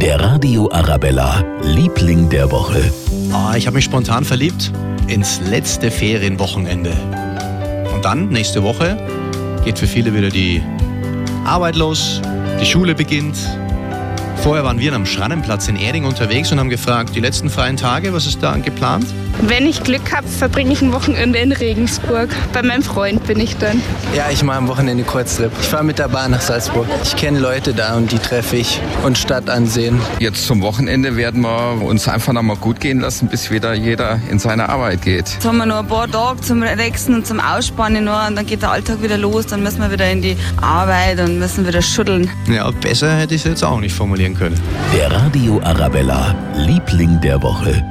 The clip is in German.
Der Radio Arabella, Liebling der Woche. Ah, ich habe mich spontan verliebt ins letzte Ferienwochenende. Und dann, nächste Woche, geht für viele wieder die Arbeit los, die Schule beginnt. Vorher waren wir am Schrannenplatz in Erding unterwegs und haben gefragt, die letzten freien Tage, was ist da geplant? Wenn ich Glück habe, verbringe ich ein Wochenende in Regensburg. Bei meinem Freund bin ich dann. Ja, ich mache am Wochenende Kurztrip. Ich fahre mit der Bahn nach Salzburg. Ich kenne Leute da und die treffe ich und Stadt ansehen. Jetzt zum Wochenende werden wir uns einfach noch mal gut gehen lassen, bis wieder jeder in seine Arbeit geht. Jetzt haben wir noch ein paar Tage zum Relaxen und zum Ausspannen noch und dann geht der Alltag wieder los. Dann müssen wir wieder in die Arbeit und müssen wieder schütteln. Ja, besser hätte ich es jetzt auch nicht formulieren können. Der Radio Arabella, Liebling der Woche.